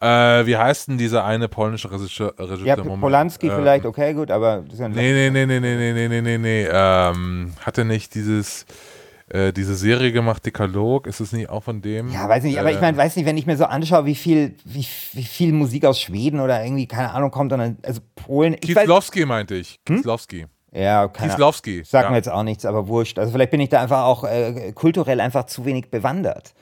Äh, wie heißt denn dieser eine polnische Regisseur? Regisseur ja, Moment, Polanski äh, vielleicht, okay, gut, aber das ist ja Nee, nee, nee, nee, nee, nee, nee, nee, nee, nee. Ähm, hat er nicht dieses, äh, diese Serie gemacht, Dekalog? Ist es nicht auch von dem? Ja, weiß nicht, aber Äh, ich meine, weiß nicht, wenn ich mir so anschaue, wie viel, wie, wie viel Musik aus Schweden oder irgendwie, keine Ahnung, kommt, dann, also Polen, Hm? Kieslowski meinte ich. Kieslowski. Ja, keine. Kieslowski. Sagt ja. mir jetzt auch nichts, aber wurscht. Also vielleicht bin ich da einfach auch äh, kulturell einfach zu wenig bewandert.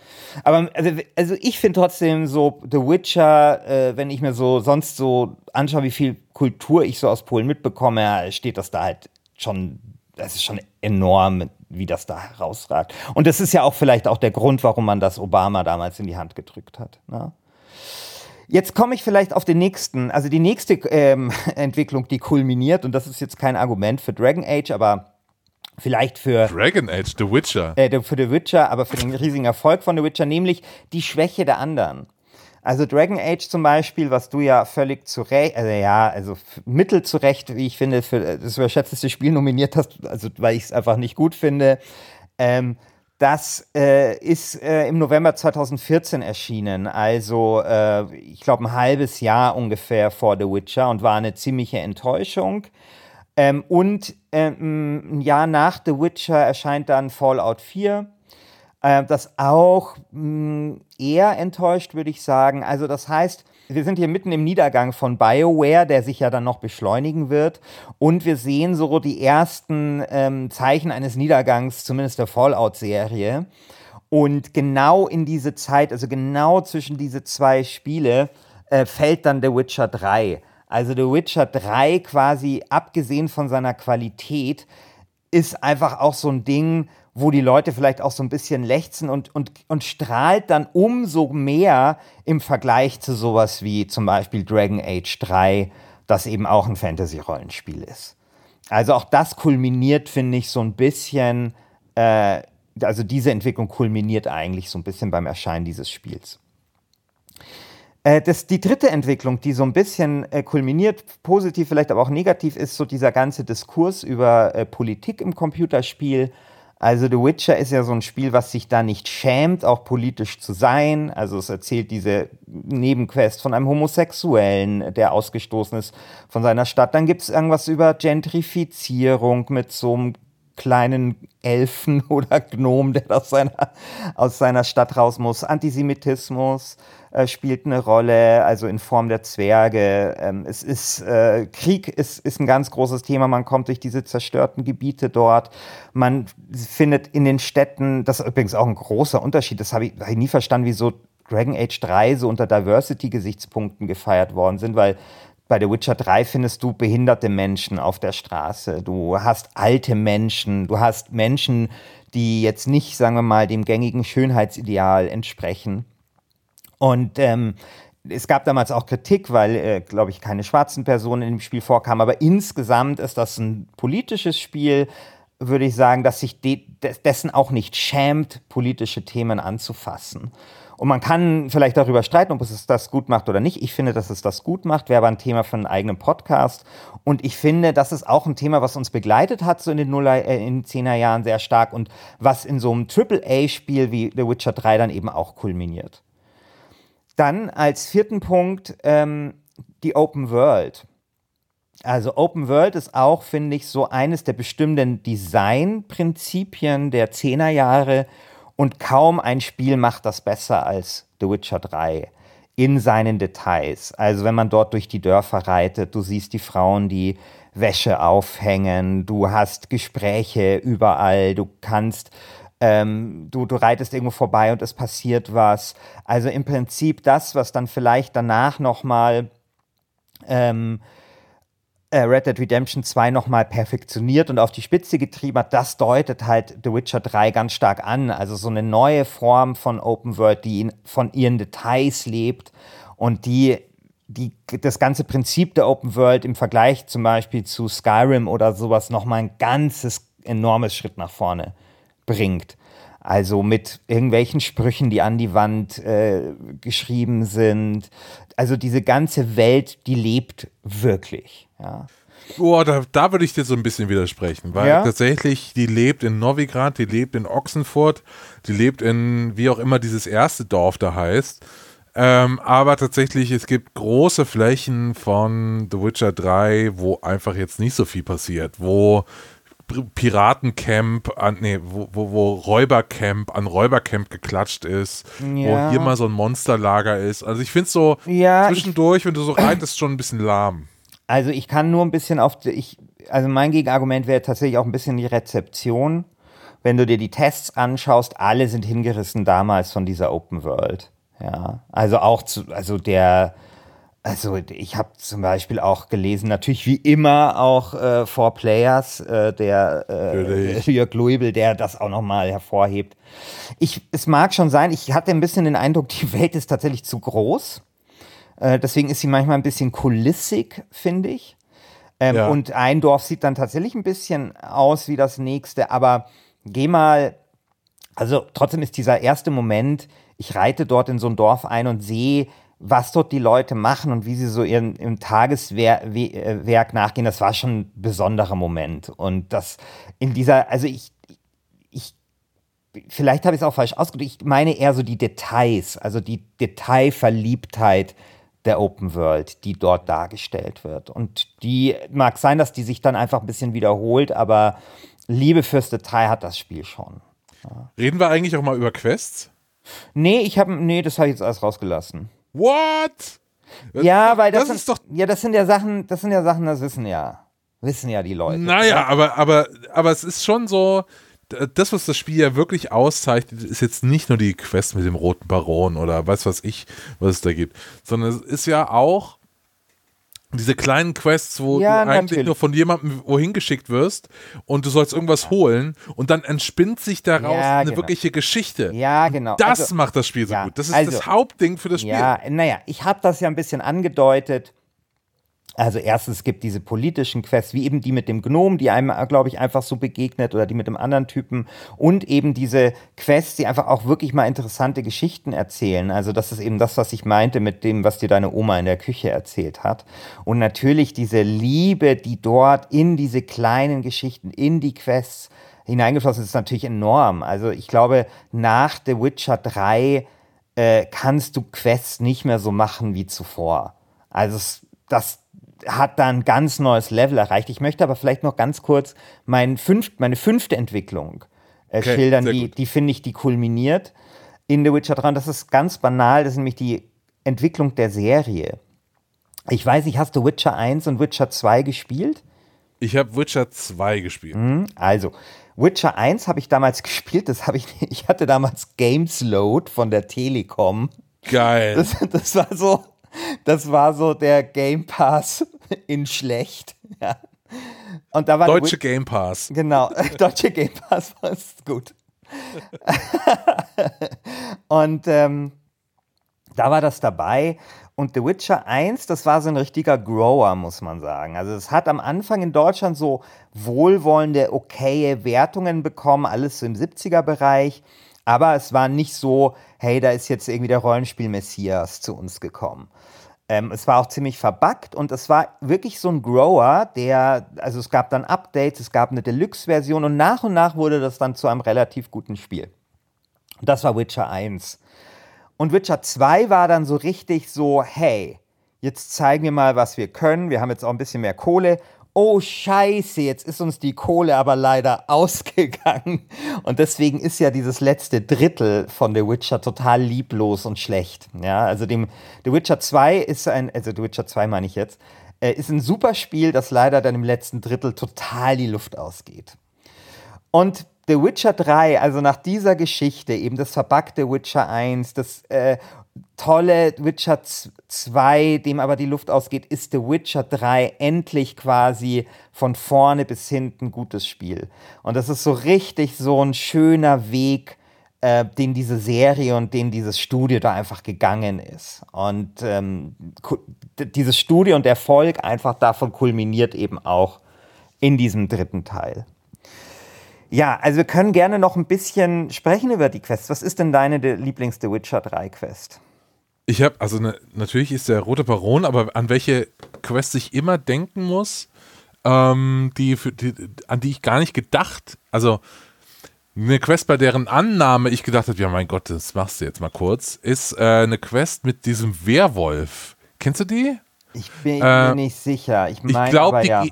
Aber also, also ich finde trotzdem so The Witcher, äh, wenn ich mir so sonst so anschaue, wie viel Kultur ich so aus Polen mitbekomme, steht das da halt schon, das ist schon enorm, wie das da herausragt. Und das ist ja auch vielleicht auch der Grund, warum man das Obama damals in die Hand gedrückt hat. Ne? Jetzt komme ich vielleicht auf den nächsten, also die nächste ähm, *laughs* Entwicklung, die kulminiert, und das ist jetzt kein Argument für Dragon Age, aber vielleicht für, Dragon Age, The Witcher. äh, für The Witcher, aber für den riesigen Erfolg von The Witcher, nämlich die Schwäche der anderen. Also Dragon Age zum Beispiel, was du ja völlig zu Recht, also ja, also mittel zu Recht, wie ich finde, für das überschätzteste Spiel nominiert hast, also weil ich es einfach nicht gut finde. Ähm, das äh, ist äh, im November 2014 erschienen, also äh, ich glaube ein halbes Jahr ungefähr vor The Witcher und war eine ziemliche Enttäuschung. Ähm, und ähm, ein Jahr nach The Witcher erscheint dann Fallout 4, äh, das auch mh, eher enttäuscht, würde ich sagen. Also das heißt, wir sind hier mitten im Niedergang von BioWare, der sich ja dann noch beschleunigen wird. Und wir sehen so die ersten ähm, Zeichen eines Niedergangs, zumindest der Fallout-Serie. Und genau in diese Zeit, also genau zwischen diese zwei Spiele, äh, fällt dann The Witcher 3. Also The Witcher 3 quasi, abgesehen von seiner Qualität, ist einfach auch so ein Ding, wo die Leute vielleicht auch so ein bisschen lechzen und, und, und strahlt dann umso mehr im Vergleich zu sowas wie zum Beispiel Dragon Age 3, das eben auch ein Fantasy-Rollenspiel ist. Also auch das kulminiert, finde ich, so ein bisschen, äh, also diese Entwicklung kulminiert eigentlich so ein bisschen beim Erscheinen dieses Spiels. Äh, das, die dritte Entwicklung, die so ein bisschen äh, kulminiert, positiv vielleicht, aber auch negativ, ist so dieser ganze Diskurs über äh, Politik im Computerspiel. Also The Witcher ist ja so ein Spiel, was sich da nicht schämt, auch politisch zu sein. Also es erzählt diese Nebenquest von einem Homosexuellen, der ausgestoßen ist von seiner Stadt. Dann gibt es irgendwas über Gentrifizierung mit so einem kleinen Elfen *laughs* oder Gnom, der aus seiner, aus seiner Stadt raus muss. Antisemitismus äh, spielt eine Rolle, also in Form der Zwerge. Ähm, es ist, äh, Krieg ist, ist ein ganz großes Thema. Man kommt durch diese zerstörten Gebiete dort. Man findet in den Städten, das ist übrigens auch ein großer Unterschied, das habe ich, hab ich nie verstanden, wieso Dragon Age 3 so unter Diversity-Gesichtspunkten gefeiert worden sind, weil bei The Witcher 3 findest du behinderte Menschen auf der Straße, du hast alte Menschen, du hast Menschen, die jetzt nicht, sagen wir mal, dem gängigen Schönheitsideal entsprechen. Und ähm, es gab damals auch Kritik, weil, äh, glaube ich, keine schwarzen Personen in dem Spiel vorkamen. Aber insgesamt ist das ein politisches Spiel, würde ich sagen, dass sich de dessen auch nicht schämt, politische Themen anzufassen. Und man kann vielleicht darüber streiten, ob es das gut macht oder nicht. Ich finde, dass es das gut macht. Wäre aber ein Thema für einen eigenen Podcast. Und ich finde, das ist auch ein Thema, was uns begleitet hat, so in den Nuller, äh, in 10er Jahren sehr stark und was in so einem Triple-A-Spiel wie The Witcher 3 dann eben auch kulminiert. Dann als vierten Punkt ähm, die Open World. Also Open World ist auch, finde ich, so eines der bestimmenden Designprinzipien der 10er Jahre und kaum ein Spiel macht das besser als The Witcher 3 in seinen Details. Also wenn man dort durch die Dörfer reitet, du siehst die Frauen, die Wäsche aufhängen, du hast Gespräche überall, du kannst, ähm, du, du reitest irgendwo vorbei und es passiert was. Also im Prinzip das, was dann vielleicht danach nochmal ähm, äh, Red Dead Redemption 2 nochmal perfektioniert und auf die Spitze getrieben hat, das deutet halt The Witcher 3 ganz stark an. Also so eine neue Form von Open World, die von ihren Details lebt und die, die das ganze Prinzip der Open World im Vergleich zum Beispiel zu Skyrim oder sowas nochmal ein ganzes enormes Schritt nach vorne bringt. Also mit irgendwelchen Sprüchen, die an die Wand äh, geschrieben sind. Also diese ganze Welt, die lebt wirklich. Ja. Boah, da, da würde ich dir so ein bisschen widersprechen, weil Ja? tatsächlich, die lebt in Novigrad, die lebt in Ochsenfurt, die lebt in, wie auch immer dieses erste Dorf da heißt. Ähm, aber tatsächlich, es gibt große Flächen von The Witcher 3, wo einfach jetzt nicht so viel passiert, wo Piratencamp an, nee, wo, wo, wo Räubercamp an Räubercamp geklatscht ist, Ja. wo hier mal so ein Monsterlager ist. Also ich finde so Ja, ich- zwischendurch, wenn du so reitest, schon ein bisschen lahm. Also ich kann nur ein bisschen auf, die- ich, also mein Gegenargument wäre tatsächlich auch ein bisschen die Rezeption. Wenn du dir die Tests anschaust, alle sind hingerissen damals von dieser Open World. Ja, also auch zu, also der, also ich habe zum Beispiel auch gelesen, natürlich wie immer auch äh, Four Players, äh, der äh. Jörg Luibel, der das auch nochmal hervorhebt. Ich, es mag schon sein, ich hatte ein bisschen den Eindruck, *laughs* die Welt ist tatsächlich zu groß. Äh, deswegen ist sie manchmal ein bisschen kulissig, finde ich. Ähm, Ja. Und ein Dorf sieht dann tatsächlich ein bisschen aus wie das nächste, aber geh mal, also trotzdem ist dieser erste Moment, ich reite dort in so ein Dorf ein und sehe, was dort die Leute machen und wie sie so ihren, im Tageswerk We- äh, nachgehen, das war schon ein besonderer Moment. Und das in dieser, also ich, ich vielleicht habe ich es auch falsch ausgedrückt, ich meine eher so die Details, also die Detailverliebtheit der Open World, die dort dargestellt wird. Und die mag sein, dass die sich dann einfach ein bisschen wiederholt, aber Liebe fürs Detail hat das Spiel schon. Reden wir eigentlich auch mal über Quests? Nee, ich habe, nee, das habe ich jetzt alles rausgelassen. What? Ja, weil das, das ist sind, doch. ja, das sind ja Sachen, das sind ja Sachen, das wissen ja, wissen ja die Leute. Naja, aber, aber, aber es ist schon so, das, was das Spiel ja wirklich auszeichnet, ist jetzt nicht nur die Quest mit dem roten Baron oder weiß was ich, was es da gibt, sondern es ist ja auch diese kleinen Quests, wo Ja, du eigentlich natürlich. nur von jemandem wohin geschickt wirst und du sollst irgendwas holen und dann entspinnt sich daraus Ja, eine genau. wirkliche Geschichte. Ja, genau. Das Also- macht das Spiel so ja, gut. Das ist also- das Hauptding für das Spiel. Ja, naja, ich habe das ja ein bisschen angedeutet. Also erstens, es gibt diese politischen Quests, wie eben die mit dem Gnom, die einem, glaube ich, einfach so begegnet oder die mit dem anderen Typen und eben diese Quests, die einfach auch wirklich mal interessante Geschichten erzählen. Also das ist eben das, was ich meinte mit dem, was dir deine Oma in der Küche erzählt hat. Und natürlich diese Liebe, die dort in diese kleinen Geschichten, in die Quests hineingeflossen ist, ist natürlich enorm. Also ich glaube, nach The Witcher 3 äh, kannst du Quests nicht mehr so machen wie zuvor. Also das, hat da ein ganz neues Level erreicht. Ich möchte aber vielleicht noch ganz kurz mein fünf, meine fünfte Entwicklung äh, Okay, schildern, die, die finde ich, die kulminiert in The Witcher 3. Und das ist ganz banal, das ist nämlich die Entwicklung der Serie. Ich weiß nicht, hast du Witcher 1 und Witcher 2 gespielt? Ich habe Witcher 2 gespielt. Also, Witcher 1 habe ich damals *laughs* gespielt, das habe ich, ich hatte damals Games Load von der Telekom. Geil. Das, das war so, das war so der Game Pass in schlecht. Ja. Und da war Deutsche Game Pass. Genau, *laughs* deutsche Game Pass war es gut. *laughs* und ähm, da war das dabei. Und The Witcher 1, das war so ein richtiger Grower, muss man sagen. Also es hat am Anfang in Deutschland so wohlwollende, okaye Wertungen bekommen, alles so im 70er-Bereich. Aber es war nicht so, hey, da ist jetzt irgendwie der Rollenspiel-Messias zu uns gekommen. Ähm, es war auch ziemlich verbuggt und es war wirklich so ein Grower, der, also es gab dann Updates, es gab eine Deluxe-Version und nach und nach wurde das dann zu einem relativ guten Spiel. Und das war Witcher 1. Und Witcher 2 war dann so richtig so, hey, jetzt zeigen wir mal, was wir können. Wir haben jetzt auch ein bisschen mehr Kohle. Oh scheiße, jetzt ist uns die Kohle aber leider *laughs* ausgegangen. Und deswegen ist ja dieses letzte Drittel von The Witcher total lieblos und schlecht. Ja, also dem The Witcher 2 ist ein, also The Witcher 2 meine ich jetzt, äh, ist ein super Spiel, das leider dann im letzten Drittel total die Luft ausgeht. Und The Witcher 3, also nach dieser Geschichte, eben das verbackte Witcher 1, das äh, tolle Witcher 2, dem aber die Luft ausgeht, ist The Witcher 3 endlich quasi von vorne bis hinten gutes Spiel. Und das ist so richtig so ein schöner Weg, äh, den diese Serie und den dieses Studio da einfach gegangen ist. Und ähm, dieses Studio und Erfolg einfach davon kulminiert eben auch in diesem dritten Teil. Ja, also wir können gerne noch ein bisschen sprechen über die Quests. Was ist denn deine de- Lieblings-The Witcher 3 Quest? Ich habe, also ne, natürlich ist der Rote Baron, aber an welche Quest ich immer denken muss, ähm, die, für, die, an die ich gar nicht gedacht, also eine Quest, bei deren Annahme ich gedacht habe, ja mein Gott, das machst du jetzt mal kurz, ist äh, eine Quest mit diesem Werwolf. Kennst du die? Ich bin Äh, mir nicht sicher. Ich Ich meine glaube, aber die, ja.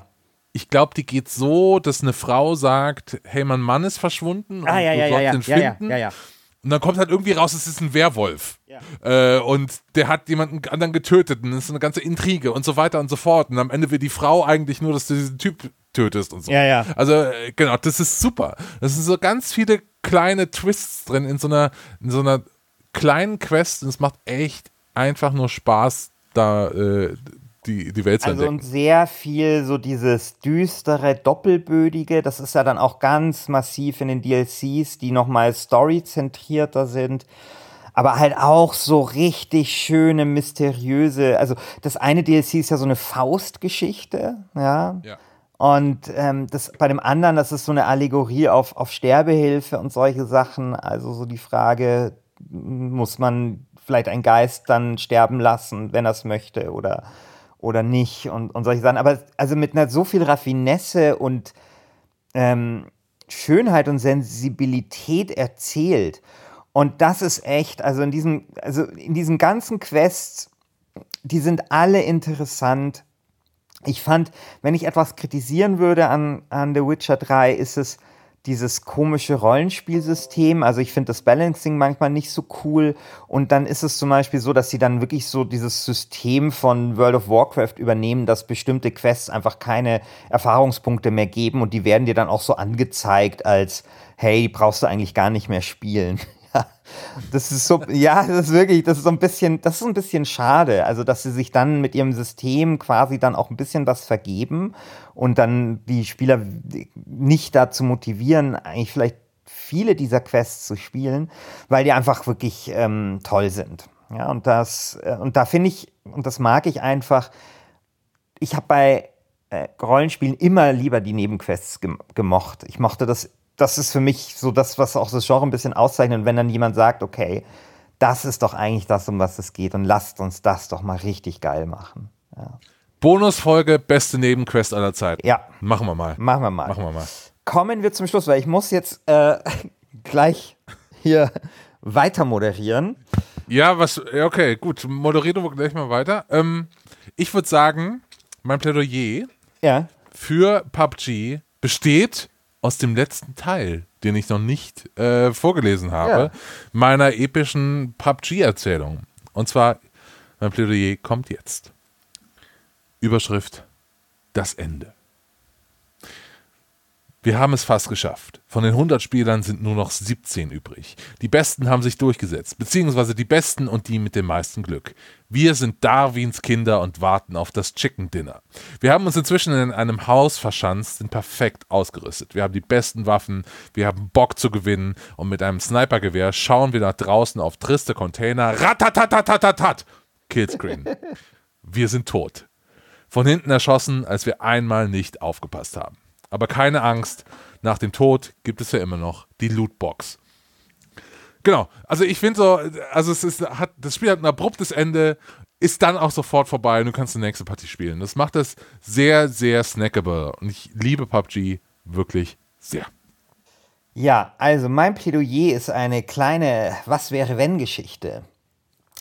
ich glaub, die geht so, dass eine Frau sagt, hey, mein Mann ist verschwunden und Ah, ja, du ja, ja, sollst ja, ihn ja, ja, finden. Und dann kommt halt irgendwie raus, es ist ein Werwolf. Ja. Äh, und der hat jemanden anderen getötet und es ist eine ganze Intrige und so weiter und so fort. Und am Ende will die Frau eigentlich nur, dass du diesen Typ tötest und so. Ja, ja. Also, äh, genau, das ist super. Das sind so ganz viele kleine Twists drin in so einer, in so einer kleinen Quest und es macht echt einfach nur Spaß, da äh, die, die Welt zu Also und sehr viel so dieses düstere, doppelbödige. Das ist ja dann auch ganz massiv in den DLCs, die nochmal storyzentrierter sind. Aber halt auch so richtig schöne, mysteriöse. Also das eine DLC ist ja so eine Faustgeschichte, ja. Ja. Und ähm, das bei dem anderen, das ist so eine Allegorie auf, auf Sterbehilfe und solche Sachen. Also so die Frage, muss man vielleicht einen Geist dann sterben lassen, wenn er es möchte oder, oder nicht und, und solche Sachen. Aber also mit einer so viel Raffinesse und ähm, Schönheit und Sensibilität erzählt. Und das ist echt, also in diesen, also in diesen ganzen Quests, die sind alle interessant. Ich fand, wenn ich etwas kritisieren würde an, an The Witcher 3, ist es dieses komische Rollenspielsystem. Also ich finde das Balancing manchmal nicht so cool. Und dann ist es zum Beispiel so, dass sie dann wirklich so dieses System von World of Warcraft übernehmen, dass bestimmte Quests einfach keine Erfahrungspunkte mehr geben und die werden dir dann auch so angezeigt als, hey, die brauchst du eigentlich gar nicht mehr spielen. *laughs* *laughs* Das ist so, ja, das ist wirklich, das ist so ein bisschen, das ist ein bisschen schade. Also, dass sie sich dann mit ihrem System quasi dann auch ein bisschen was vergeben und dann die Spieler nicht dazu motivieren, eigentlich vielleicht viele dieser Quests zu spielen, weil die einfach wirklich ähm, toll sind. Ja, und das, äh, und da finde ich, und das mag ich einfach, ich habe bei äh, Rollenspielen immer lieber die Nebenquests gem gemocht. Ich mochte das, das ist für mich so das, was auch das Genre ein bisschen auszeichnet. Und wenn dann jemand sagt, okay, das ist doch eigentlich das, um was es geht und lasst uns das doch mal richtig geil machen. Ja. Bonusfolge, beste Nebenquest aller Zeiten. Ja. Machen wir mal. Machen wir mal. Machen wir mal. Kommen wir zum Schluss, weil ich muss jetzt äh, *laughs* gleich hier weiter moderieren. Ja, was, okay, gut. Moderieren wir gleich mal weiter. Ähm, ich würde sagen, mein Plädoyer Ja. für PUBG besteht aus dem letzten Teil, den ich noch nicht äh, vorgelesen habe, Ja. meiner epischen PUBG-Erzählung. Und zwar, mein Plädoyer kommt jetzt. Überschrift: Das Ende. Wir haben es fast geschafft. Von den 100 Spielern sind nur noch 17 übrig. Die Besten haben sich durchgesetzt, beziehungsweise die Besten und die mit dem meisten Glück. Wir sind Darwins Kinder und warten auf das Chicken Dinner. Wir haben uns inzwischen in einem Haus verschanzt, sind perfekt ausgerüstet. Wir haben die besten Waffen, wir haben Bock zu gewinnen und mit einem Snipergewehr schauen wir nach draußen auf triste Container. Ratatatatatat! Killscreen. *laughs* Wir sind tot. Von hinten erschossen, als wir einmal nicht aufgepasst haben. Aber keine Angst, nach dem Tod gibt es ja immer noch die Lootbox. Genau, also ich finde so, also es ist, hat, das Spiel hat ein abruptes Ende, ist dann auch sofort vorbei und du kannst die nächste Partie spielen. Das macht es sehr, sehr snackable und ich liebe PUBG wirklich sehr. Ja, also mein Plädoyer ist eine kleine Was wäre wenn Geschichte.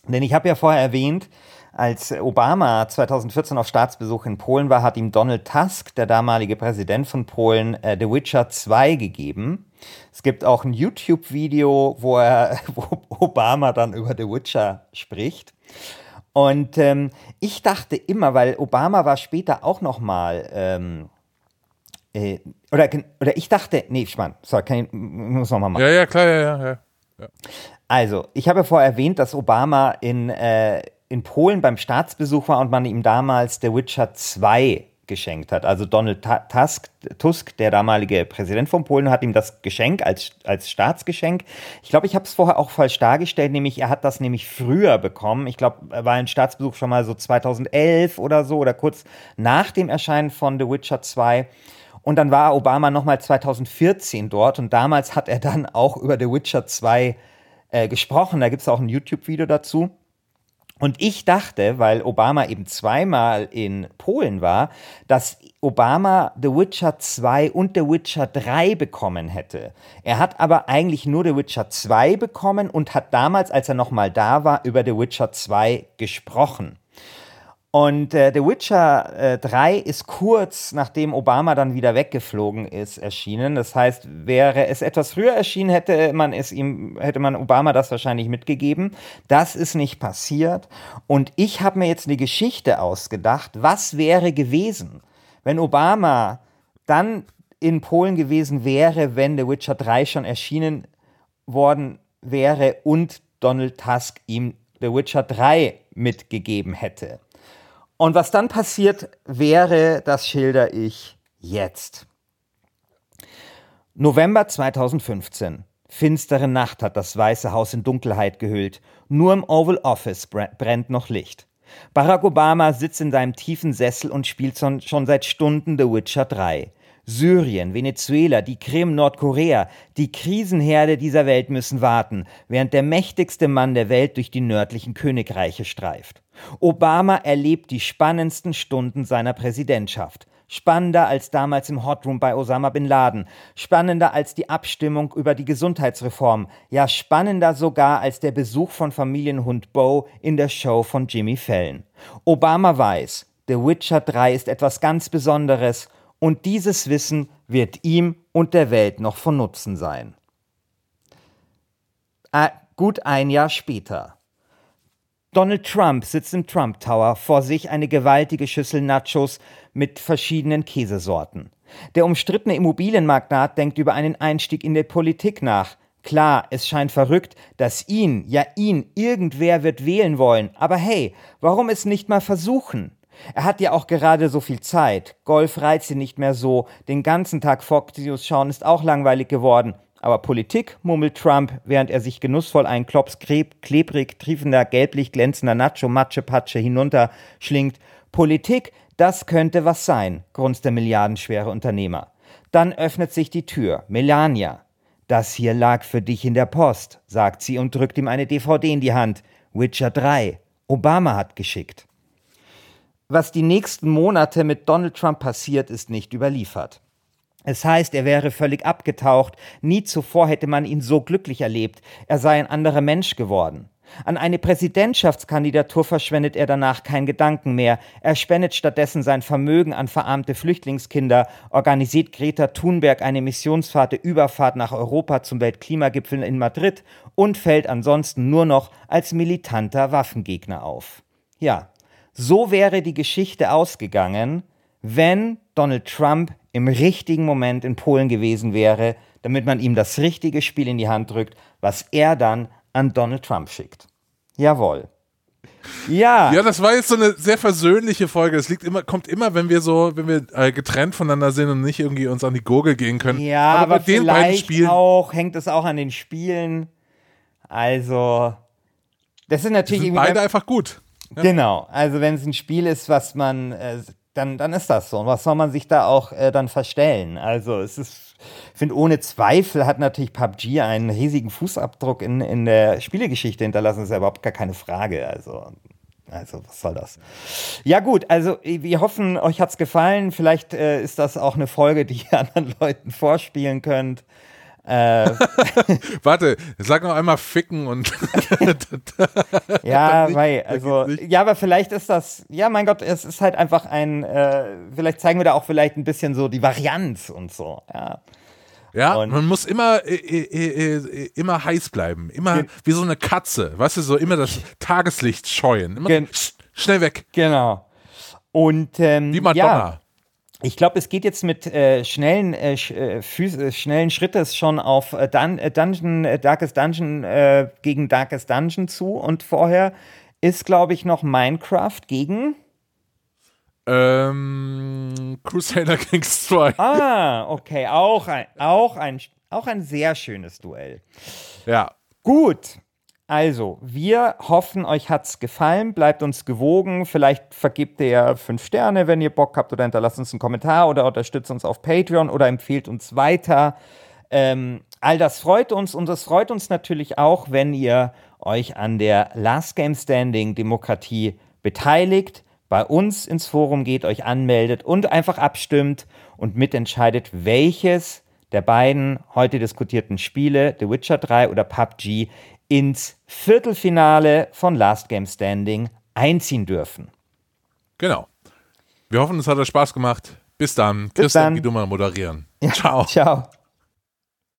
Denn ich habe ja vorher erwähnt, als Obama 2014 auf Staatsbesuch in Polen war, hat ihm Donald Tusk, der damalige Präsident von Polen, äh, The Witcher 2 gegeben. Es gibt auch ein YouTube-Video, wo, er, *laughs* wo Obama dann über The Witcher spricht. Und ähm, ich dachte immer, weil Obama war später auch noch mal ähm, äh, oder, oder ich dachte, nee, Spann, sorry, kann ich, muss noch mal machen. Ja, ja, klar, ja, ja. ja. Also, ich habe ja vorher erwähnt, dass Obama in, äh, in Polen beim Staatsbesuch war und man ihm damals The Witcher 2 geschenkt hat. Also Donald Tusk, Tusk, der damalige Präsident von Polen, hat ihm das Geschenk als, als Staatsgeschenk. Ich glaube, ich habe es vorher auch falsch dargestellt, nämlich er hat das nämlich früher bekommen. Ich glaube, er war ein Staatsbesuch schon mal so 2011 oder so oder kurz nach dem Erscheinen von The Witcher 2. Und dann war Obama nochmal 2014 dort und damals hat er dann auch über The Witcher 2 äh, gesprochen. Da gibt es auch ein YouTube-Video dazu. Und ich dachte, weil Obama eben zweimal in Polen war, dass Obama The Witcher 2 und The Witcher 3 bekommen hätte. Er hat aber eigentlich nur The Witcher 2 bekommen und hat damals, als er nochmal da war, über The Witcher 2 gesprochen. Und äh, The Witcher äh, 3 ist kurz nachdem Obama dann wieder weggeflogen ist erschienen. Das heißt, wäre es etwas früher erschienen, hätte man es ihm, hätte man Obama das wahrscheinlich mitgegeben. Das ist nicht passiert. Und ich habe mir jetzt eine Geschichte ausgedacht. Was wäre gewesen, wenn Obama dann in Polen gewesen wäre, wenn The Witcher 3 schon erschienen worden wäre und Donald Tusk ihm The Witcher 3 mitgegeben hätte. Und was dann passiert wäre, das schilder ich jetzt. November 2015. Finstere Nacht hat das Weiße Haus in Dunkelheit gehüllt. Nur im Oval Office brennt noch Licht. Barack Obama sitzt in seinem tiefen Sessel und spielt schon seit Stunden The Witcher 3. Syrien, Venezuela, die Krim, Nordkorea, die Krisenherde dieser Welt müssen warten, während der mächtigste Mann der Welt durch die nördlichen Königreiche streift. Obama erlebt die spannendsten Stunden seiner Präsidentschaft. Spannender als damals im Hotroom bei Osama bin Laden, spannender als die Abstimmung über die Gesundheitsreform, ja spannender sogar als der Besuch von Familienhund Bo in der Show von Jimmy Fallon. Obama weiß, The Witcher 3 ist etwas ganz Besonderes und dieses Wissen wird ihm und der Welt noch von Nutzen sein. Äh, gut ein Jahr später. Donald Trump sitzt im Trump Tower, vor sich eine gewaltige Schüssel Nachos mit verschiedenen Käsesorten. Der umstrittene Immobilienmagnat denkt über einen Einstieg in die Politik nach. Klar, es scheint verrückt, dass ihn, ja ihn, irgendwer wird wählen wollen, aber hey, warum es nicht mal versuchen? Er hat ja auch gerade so viel Zeit. Golf reizt ihn nicht mehr so. Den ganzen Tag Fox News schauen ist auch langweilig geworden. Aber Politik, murmelt Trump, während er sich genussvoll einen Klops klebrig, triefender, gelblich glänzender Nacho Matsche Patsche hinunterschlingt. Politik, das könnte was sein, grunzt der milliardenschwere Unternehmer. Dann öffnet sich die Tür. Melania. Das hier lag für dich in der Post, sagt sie und drückt ihm eine DVD in die Hand. Witcher 3. Obama hat geschickt. Was die nächsten Monate mit Donald Trump passiert, ist nicht überliefert. Es heißt, er wäre völlig abgetaucht, nie zuvor hätte man ihn so glücklich erlebt, er sei ein anderer Mensch geworden. An eine Präsidentschaftskandidatur verschwendet er danach keinen Gedanken mehr. Er spendet stattdessen sein Vermögen an verarmte Flüchtlingskinder, organisiert Greta Thunberg eine Missionsfahrt Überfahrt nach Europa zum Weltklimagipfel in Madrid und fällt ansonsten nur noch als militanter Waffengegner auf. Ja, so wäre die Geschichte ausgegangen, wenn Donald Trump im richtigen Moment in Polen gewesen wäre, damit man ihm das richtige Spiel in die Hand drückt, was er dann an Donald Trump schickt. Jawohl. Ja. Ja, das war jetzt so eine sehr versöhnliche Folge. Es liegt immer, kommt immer, wenn wir so, wenn wir äh, getrennt voneinander sind und nicht irgendwie uns an die Gurgel gehen können. Ja, aber, aber bei den beiden Spielen auch hängt es auch an den Spielen. Also, das ist natürlich sind beide einfach gut. Ja. Genau. Also, wenn es ein Spiel ist, was man, äh, dann, dann ist das so. Und was soll man sich da auch äh, dann verstellen? Also, es ist ich finde, ohne Zweifel hat natürlich PUBG einen riesigen Fußabdruck in, in der Spielegeschichte hinterlassen. Das ist ja überhaupt gar keine Frage. Also, also, was soll das? Ja, gut, also wir hoffen, euch hat es gefallen. Vielleicht äh, ist das auch eine Folge, die ihr *laughs* anderen Leuten vorspielen könnt. Äh, *laughs* Warte, sag noch einmal ficken und. *laughs* ja, *laughs* weil, also, ja, aber vielleicht ist das, ja, mein Gott, es ist halt einfach ein, äh, vielleicht zeigen wir da auch vielleicht ein bisschen so die Varianz und so, ja. Ja, und man muss immer, äh, äh, äh, immer heiß bleiben. Immer wie so eine Katze. Weißt du, so immer das Tageslicht scheuen. Immer schnell weg. Genau. Und ähm, wie Madonna. Ja, ich glaube, es geht jetzt mit äh, schnellen, äh, äh, äh, schnellen Schrittes schon auf äh, Dun Dungeon, Darkest Dungeon gegen Darkest Dungeon zu. Und vorher ist, glaube ich, noch Minecraft gegen. Ähm, Crusader Kings 2. Ah, okay. Auch ein, auch, ein, auch ein sehr schönes Duell. Ja. Gut. Also, wir hoffen, euch hat's gefallen. Bleibt uns gewogen. Vielleicht vergibt ihr fünf Sterne, wenn ihr Bock habt, oder hinterlasst uns einen Kommentar oder unterstützt uns auf Patreon oder empfehlt uns weiter. Ähm, all das freut uns und es freut uns natürlich auch, wenn ihr euch an der Last Game Standing Demokratie beteiligt, bei uns ins Forum geht, euch anmeldet und einfach abstimmt und mitentscheidet, welches der beiden heute diskutierten Spiele, The Witcher 3 oder PUBG, ins Viertelfinale von Last Game Standing einziehen dürfen. Genau. Wir hoffen, es hat euch Spaß gemacht. Bis dann. Bis Christian, dann. wie du mal moderieren. Ja, ciao. Ciao.